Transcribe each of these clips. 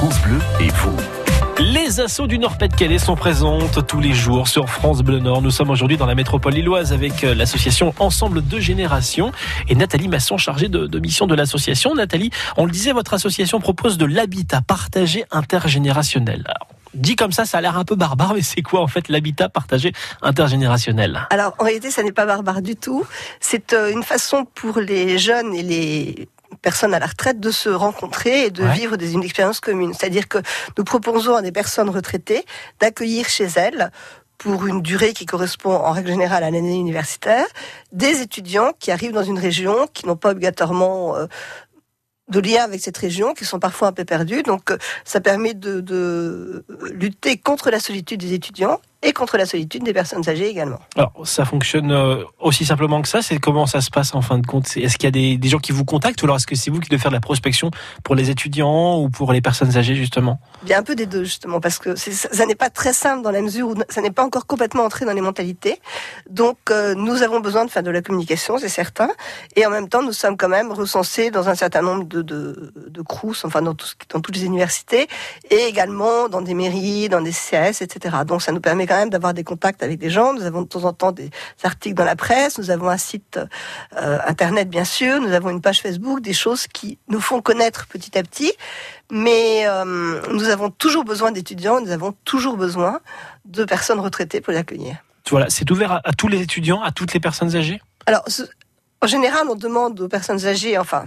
France Bleu et vous. Les assauts du Nord-Pas-de-Calais sont présentes tous les jours sur France Bleu Nord. Nous sommes aujourd'hui dans la métropole lilloise avec euh, l'association Ensemble de Générations et Nathalie Masson, chargée de, de mission de l'association. Nathalie, on le disait, votre association propose de l'habitat partagé intergénérationnel. Alors, dit comme ça, ça a l'air un peu barbare, mais c'est quoi en fait l'habitat partagé intergénérationnel? Alors en réalité, ça n'est pas barbare du tout. C'est euh, une façon pour les jeunes et les personnes à la retraite de se rencontrer et de Ouais. vivre des, une expérience commune. C'est-à-dire que nous proposons à des personnes retraitées d'accueillir chez elles pour une durée qui correspond en règle générale à l'année universitaire, des étudiants qui arrivent dans une région, qui n'ont pas obligatoirement euh, de lien avec cette région, qui sont parfois un peu perdus. Donc euh, ça permet de, de lutter contre la solitude des étudiants et contre la solitude des personnes âgées également. Alors, ça fonctionne euh, aussi simplement que ça C'est comment ça se passe en fin de compte Est-ce qu'il y a des, des gens qui vous contactent ou alors est-ce que c'est vous qui devez faire de la prospection pour les étudiants ou pour les personnes âgées justement? Bien un peu des deux justement parce que ça, ça n'est pas très simple dans la mesure où ça n'est pas encore complètement entré dans les mentalités. Donc euh, nous avons besoin de faire de la communication, c'est certain, et en même temps nous sommes quand même recensés dans un certain nombre de de, de crous, enfin dans, tout dans toutes les universités et également dans des mairies, dans des CAS, etc. Donc ça nous permet quand même d'avoir des contacts avec des gens. Nous avons de temps en temps des articles dans la presse, nous avons un site euh, internet bien sûr, nous avons une page Facebook, des choses qui nous font connaître petit à petit. Mais euh, nous avons toujours besoin d'étudiants, nous avons toujours besoin de personnes retraitées pour les accueillir. Voilà, c'est ouvert à, à tous les étudiants, à toutes les personnes âgées? Alors, en général, on demande aux personnes âgées, enfin,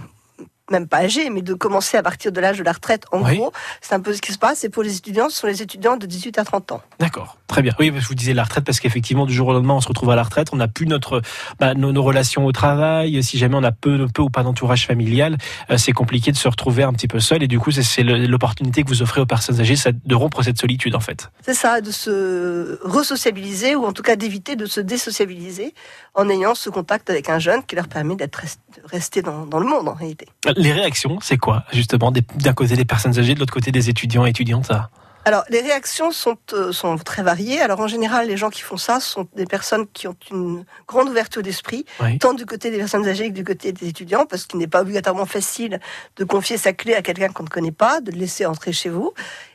même pas âgées, mais de commencer à partir de l'âge de la retraite. En Oui. gros, c'est un peu ce qui se passe. Et pour les étudiants, ce sont les étudiants de 18 à 30 ans. D'accord, très bien. Oui, je vous disais la retraite parce qu'effectivement, du jour au lendemain, on se retrouve à la retraite, on n'a plus notre bah, nos, nos relations au travail. Si jamais on a peu, peu ou pas d'entourage familial, euh, c'est compliqué de se retrouver un petit peu seul. Et du coup, c'est- l'opportunité que vous offrez aux personnes âgées de rompre cette solitude, en fait. C'est ça, de se resociabiliser ou en tout cas d'éviter de se désociabiliser en ayant ce contact avec un jeune qui leur permet d'être rest- de rester dans, dans le monde en réalité. Les réactions, c'est quoi justement D'un côté des personnes âgées, de l'autre côté des étudiants et étudiantes. ça? Alors, les réactions sont, euh, sont très variées. Alors, en général, les gens qui font ça sont des personnes qui ont une grande ouverture d'esprit, Oui. tant du côté des personnes âgées que du côté des étudiants, parce qu'il n'est pas obligatoirement facile de confier sa clé à quelqu'un qu'on ne connaît pas, de le laisser entrer chez vous.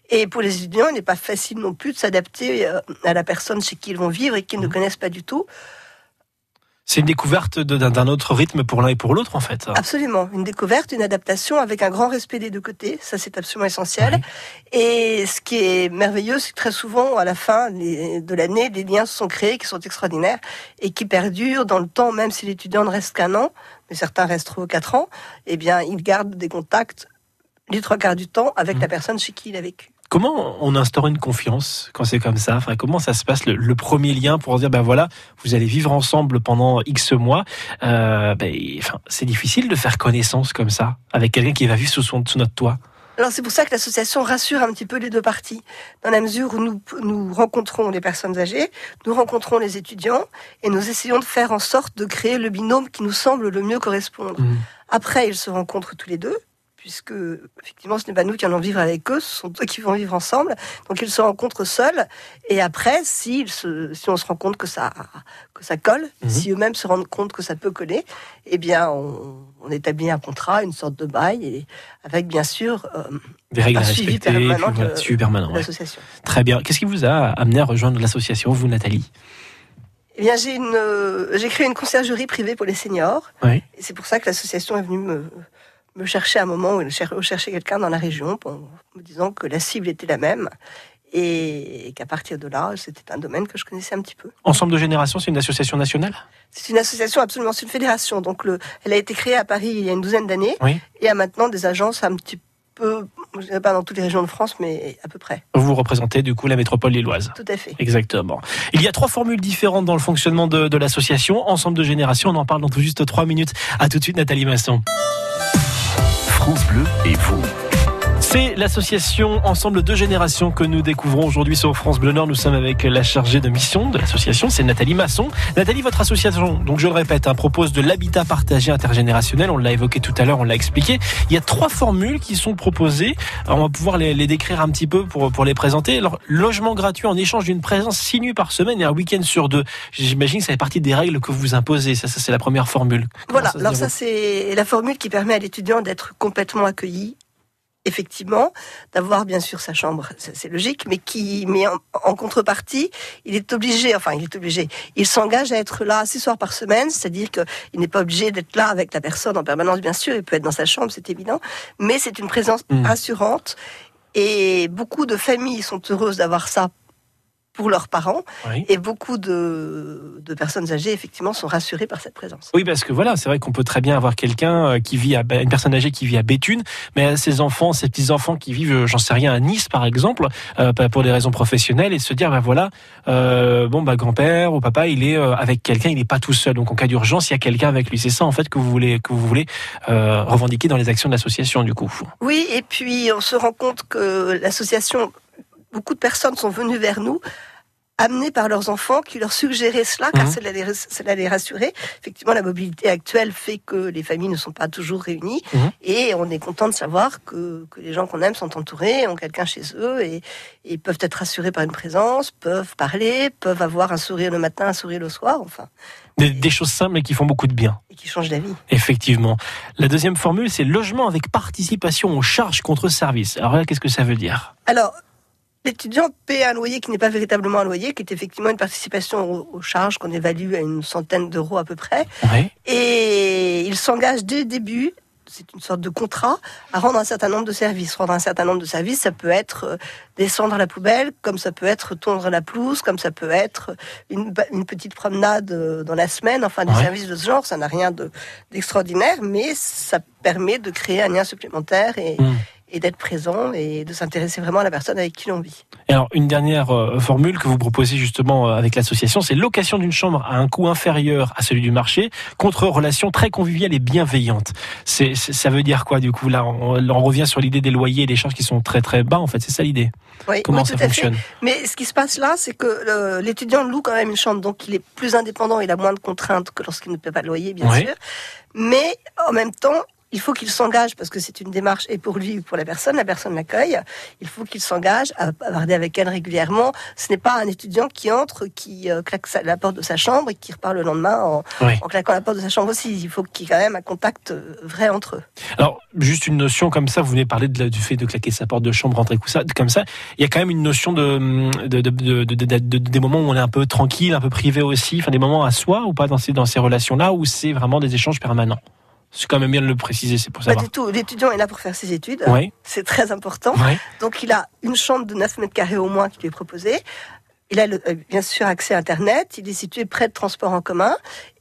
Et pour les étudiants, il n'est pas facile non plus de s'adapter euh, à la personne chez qui ils vont vivre et qu'ils ne Mhm. connaissent pas du tout. C'est une découverte d'un autre rythme pour l'un et pour l'autre, en fait. Absolument. Une découverte, une adaptation avec un grand respect des deux côtés. Ça, c'est absolument essentiel. Et ce qui est merveilleux, c'est que très souvent, à la fin de l'année, des liens se sont créés qui sont extraordinaires et qui perdurent dans le temps, même si l'étudiant ne reste qu'un an, mais certains restent trois ou quatre ans, eh bien, ils gardent des contacts les trois quarts du temps avec la personne chez qui il a vécu. Comment on instaure une confiance quand c'est comme ça enfin, Comment ça se passe le, le premier lien pour dire ben voilà, vous allez vivre ensemble pendant X mois. Euh, ben, enfin, c'est difficile de faire connaissance comme ça avec quelqu'un qui va vivre sous, son, sous notre toit? Alors c'est pour ça que l'association rassure un petit peu les deux parties, dans la mesure où nous, nous rencontrons les personnes âgées, nous rencontrons les étudiants, et nous essayons de faire en sorte de créer le binôme qui nous semble le mieux correspondre. Mhm. Après, ils se rencontrent tous les deux, puisque effectivement, ce n'est pas nous qui allons vivre avec eux, ce sont eux qui vont vivre ensemble. Donc ils se rencontrent seuls. Et après, si, se, si on se rend compte que ça, que ça colle, Mhm. si eux-mêmes se rendent compte que ça peut coller, eh bien, on, on établit un contrat, une sorte de bail, et avec bien sûr euh, Des règles Un à suivi permanent de- ouais. l'association. Très bien. Qu'est-ce qui vous a amené à rejoindre l'association, vous, Nathalie? Eh bien, j'ai une, euh, j'ai créé une conciergerie privée pour les seniors, Oui. et c'est pour ça que l'association est venue me, me chercher à un moment où elle cher- recherchait quelqu'un dans la région, me disant que la cible était la même, et qu'à partir de là, c'était un domaine que je connaissais un petit peu. Ensemble de générations, c'est une association nationale? C'est une association absolument, c'est une fédération, donc le, elle a été créée à Paris il y a une douzaine d'années, Oui. et a maintenant des agences un petit peu, je dirais pas dans toutes les régions de France, mais à peu près. Vous représentez du coup la métropole lilloise. Tout à fait. Exactement. Il y a trois formules différentes dans le fonctionnement de, de l'association. Ensemble de générations, on en parle dans tout juste trois minutes. À tout de suite, Nathalie Masson. France Bleu et vous. C'est l'association Ensemble de Générations que nous découvrons aujourd'hui sur France Bleu Nord. Nous sommes avec la chargée de mission de l'association, c'est Nathalie Masson. Nathalie, votre association, donc je le répète, hein, propose de l'habitat partagé intergénérationnel. On l'a évoqué tout à l'heure, on l'a expliqué. Il y a trois formules qui sont proposées. Alors, on va pouvoir les, les décrire un petit peu pour, pour les présenter. Alors, logement gratuit en échange d'une présence six nuits par semaine et un week-end sur deux. J'imagine que ça fait partie des règles que vous imposez. Ça, ça c'est la première formule. Comment Voilà, alors ça c'est la formule qui permet à l'étudiant d'être complètement accueilli effectivement, d'avoir bien sûr sa chambre, c'est logique, mais qui, mais en, contrepartie, il est obligé, enfin, il est obligé, il s'engage à être là six soirs par semaine, c'est-à-dire qu'il n'est pas obligé d'être là avec la personne en permanence, bien sûr, il peut être dans sa chambre, c'est évident, mais c'est une présence mmh. rassurante. Et beaucoup de familles sont heureuses d'avoir ça pour leurs parents. Et beaucoup de, personnes âgées, effectivement, sont rassurées par cette présence. Oui, parce que voilà, c'est vrai qu'on peut très bien avoir quelqu'un euh, qui vit à, une personne âgée qui vit à Béthune, mais ses enfants, ses petits-enfants qui vivent, euh, j'en sais rien, à Nice, par exemple, euh, pour des raisons professionnelles, et se dire, ben voilà, bon, bah, grand-père ou papa, il est avec quelqu'un, il n'est pas tout seul. Donc, en cas d'urgence, il y a quelqu'un avec lui. C'est ça, en fait, que vous voulez, que vous voulez revendiquer dans les actions de l'association, du coup. Oui, et puis, on se rend compte que l'association beaucoup de personnes sont venues vers nous amenés par leurs enfants qui leur suggéraient cela, car mhm. cela, les, cela les rassurait. Effectivement, la mobilité actuelle fait que les familles ne sont pas toujours réunies, mhm. et on est content de savoir que, que les gens qu'on aime sont entourés, ont quelqu'un chez eux, et, et, peuvent être rassurés par une présence, peuvent parler, peuvent avoir un sourire le matin, un sourire le soir, enfin. Des, des choses simples mais qui font beaucoup de bien. Et qui changent la vie. Effectivement. La deuxième formule, c'est logement avec participation aux charges contre service. Alors là, qu'est-ce que ça veut dire? Alors, L'étudiant paie un loyer qui n'est pas véritablement un loyer, qui est effectivement une participation aux, charges qu'on évalue à une centaine d'euros à peu près. Et il s'engage dès le début c'est une sorte de contrat à rendre un certain nombre de services. Rendre un certain nombre de services, ça peut être euh, descendre la poubelle, comme ça peut être tondre la pelouse, comme ça peut être une, petite promenade euh, dans la semaine. Enfin, des services de ce genre, ça n'a rien d'extraordinaire, mais ça permet de créer un lien supplémentaire et, hmm et d'être présent et de s'intéresser vraiment à la personne avec qui l'on vit. alors, une dernière euh, formule que vous proposez justement euh, avec l'association, c'est location d'une chambre à un coût inférieur à celui du marché contre relation très conviviale et bienveillante. C'est, ça veut dire quoi du coup? Là, on, revient sur l'idée des loyers et des charges qui sont très très bas. En fait, c'est ça l'idée? Oui, Comment ça fonctionne? Mais ce qui se passe là, c'est que euh, l'étudiant loue quand même une chambre, donc il est plus indépendant, il a moins de contraintes que lorsqu'il ne paie pas de loyer, bien sûr. Mais en même temps, il faut qu'il s'engage parce que c'est une démarche et pour lui ou pour la personne, la personne l'accueille. Il faut qu'il s'engage à parler avec elle régulièrement. Ce n'est pas un étudiant qui entre, qui euh, claque la porte de sa chambre et qui repart le lendemain en, claquant la porte de sa chambre aussi. Il faut qu'il y ait quand même un contact euh, vrai entre eux. Alors, juste une notion comme ça, vous venez parler de, du fait de claquer sa porte de chambre, rentrer comme ça. Il y a quand même une notion de, de, des moments où on est un peu tranquille, un peu privé aussi, enfin des moments à soi ou pas dans ces, dans ces relations-là où c'est vraiment des échanges permanents? C'est quand même bien de le préciser, c'est pour ça. Pas du tout. L'étudiant est là pour faire ses études. C'est très important. Donc il a une chambre de 9 mètres carrés au moins qui lui est proposée. Il a euh, bien sûr accès à Internet. Il est situé près de transports en commun.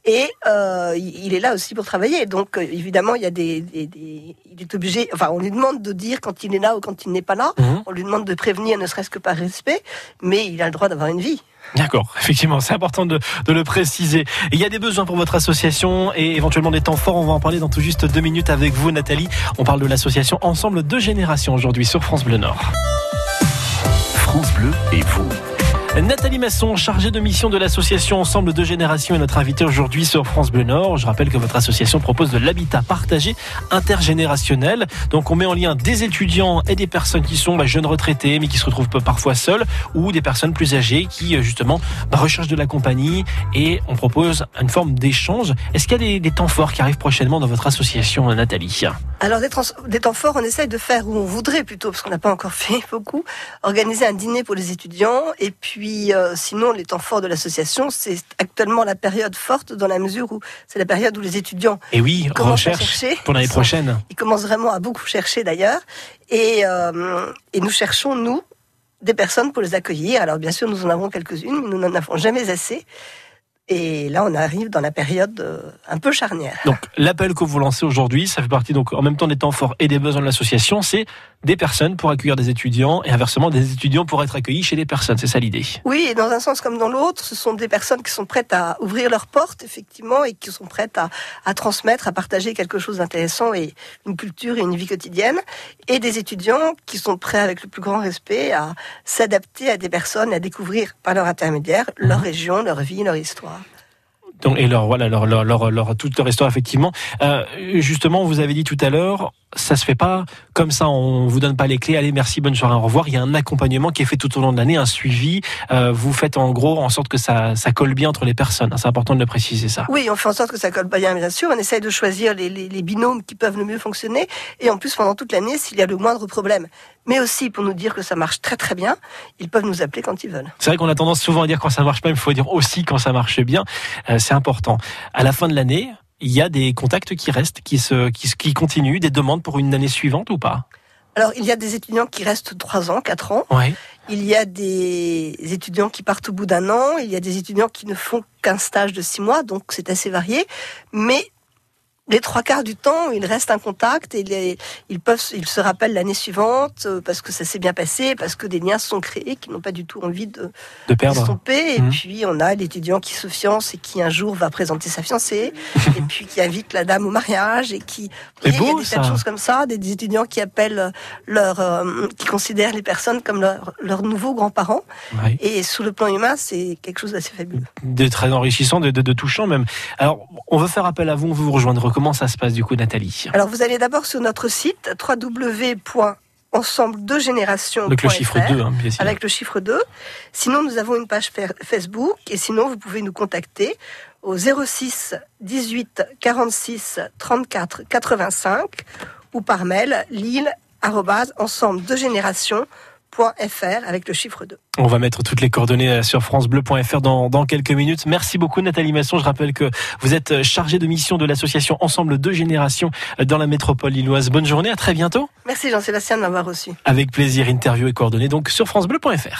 Et euh, il est là aussi pour travailler. Donc euh, évidemment, il y a des, il est obligé. Enfin, on lui demande de dire quand il est là ou quand il n'est pas là. Mhm. On lui demande de prévenir, ne serait-ce que par respect. Mais il a le droit d'avoir une vie. D'accord, effectivement, c'est important de, le préciser. il y a des besoins pour votre association et éventuellement des temps forts. On va en parler dans tout juste deux minutes avec vous, Nathalie. On parle de l'association Ensemble de Générations aujourd'hui sur France Bleu Nord. France Bleu et vous. Nathalie Masson, chargée de mission de l'association Ensemble de Générations, est notre invitée aujourd'hui sur France Bleu Nord. Je rappelle que votre association propose de l'habitat partagé intergénérationnel. Donc on met en lien des étudiants et des personnes qui sont bah, jeunes retraités mais qui se retrouvent parfois seuls ou des personnes plus âgées qui euh, justement bah, recherchent de la compagnie et on propose une forme d'échange. Est-ce qu'il y a des, temps forts qui arrivent prochainement dans votre association, Nathalie? Alors des, des temps forts, on essaye de faire où on voudrait plutôt parce qu'on n'a pas encore fait beaucoup, organiser un dîner pour les étudiants et puis euh, sinon, les temps forts de l'association, c'est actuellement la période forte dans la mesure où c'est la période où les étudiants et oui, commencent à chercher. Pour l'année prochaine. Ils commencent vraiment à beaucoup chercher d'ailleurs. Et, euh, et nous cherchons, nous, des personnes pour les accueillir. Alors bien sûr, nous en avons quelques-unes, mais nous n'en avons jamais assez. Et là, on arrive dans la période euh, un peu charnière. Donc, l'appel que vous lancez aujourd'hui, ça fait partie donc en même temps des temps forts et des besoins de l'association, c'est des personnes pour accueillir des étudiants et inversement des étudiants pour être accueillis chez des personnes. C'est ça l'idée? Oui, et dans un sens comme dans l'autre, ce sont des personnes qui sont prêtes à ouvrir leurs portes, effectivement, et qui sont prêtes à, à transmettre, à partager quelque chose d'intéressant et une culture et une vie quotidienne, et des étudiants qui sont prêts avec le plus grand respect à s'adapter à des personnes, à découvrir par leur intermédiaire leur mhm. région, leur vie, leur histoire. Donc, et leur voilà leur, leur, leur, leur toute leur histoire effectivement. Euh, justement, vous avez dit tout à l'heure, ça se fait pas comme ça. On vous donne pas les clés. Allez, merci, bonne soirée, au revoir. Il y a un accompagnement qui est fait tout au long de l'année, un suivi. Euh, vous faites en gros en sorte que ça, ça colle bien entre les personnes. C'est important de le préciser ça. Oui, on fait en sorte que ça colle bien, bien sûr. On essaye de choisir les, les, les binômes qui peuvent le mieux fonctionner. Et en plus, pendant toute l'année, s'il y a le moindre problème, mais aussi pour nous dire que ça marche très très bien, ils peuvent nous appeler quand ils veulent. C'est vrai qu'on a tendance souvent à dire quand ça marche pas, mais il faut dire aussi quand ça marche bien. Euh, c'est important. À la fin de l'année, il y a des contacts qui restent, qui se, qui, qui continuent, des demandes pour une année suivante ou pas? Alors, il y a des étudiants qui restent 3 ans, 4 ans. Ouais. Il y a des étudiants qui partent au bout d'un an. Il y a des étudiants qui ne font qu'un stage de 6 mois, donc c'est assez varié. Mais les trois quarts du temps, ils restent en contact et les, ils peuvent, ils se rappellent l'année suivante euh, parce que ça s'est bien passé, parce que des liens sont créés qui n'ont pas du tout envie de, de perdre. s'estomper. Et Mhm. puis on a l'étudiant qui se fiance et qui un jour va présenter sa fiancée, et puis qui invite la dame au mariage et qui. C'est il y a beau, des tas de ça. choses comme ça, des, des étudiants qui appellent leur, euh, qui considèrent les personnes comme leurs leurs nouveaux grands-parents. Et sous le plan humain, c'est quelque chose d'assez fabuleux. de très enrichissant, de, de, de touchant même. Alors, on veut faire appel à vous, on veut vous rejoindre. Comment ça se passe du coup, Nathalie Alors vous allez d'abord sur notre site www.ensemble-de-génération.fr Avec le chiffre 2, hein, bien sûr. avec le chiffre 2. Sinon, nous avons une page Facebook et sinon, vous pouvez nous contacter au 06 18 46 34 85 ou par mail lille ensemble de génération .fr avec le chiffre 2. On va mettre toutes les coordonnées euh, sur francebleu.fr dans, dans quelques minutes. Merci beaucoup Nathalie Masson. Je rappelle que vous êtes euh, chargée de mission de l'association Ensemble deux générations euh, dans la métropole lilloise. Bonne journée, à très bientôt. Merci Jean-Sébastien de m'avoir reçu. Avec plaisir, interview et coordonnées donc sur francebleu.fr.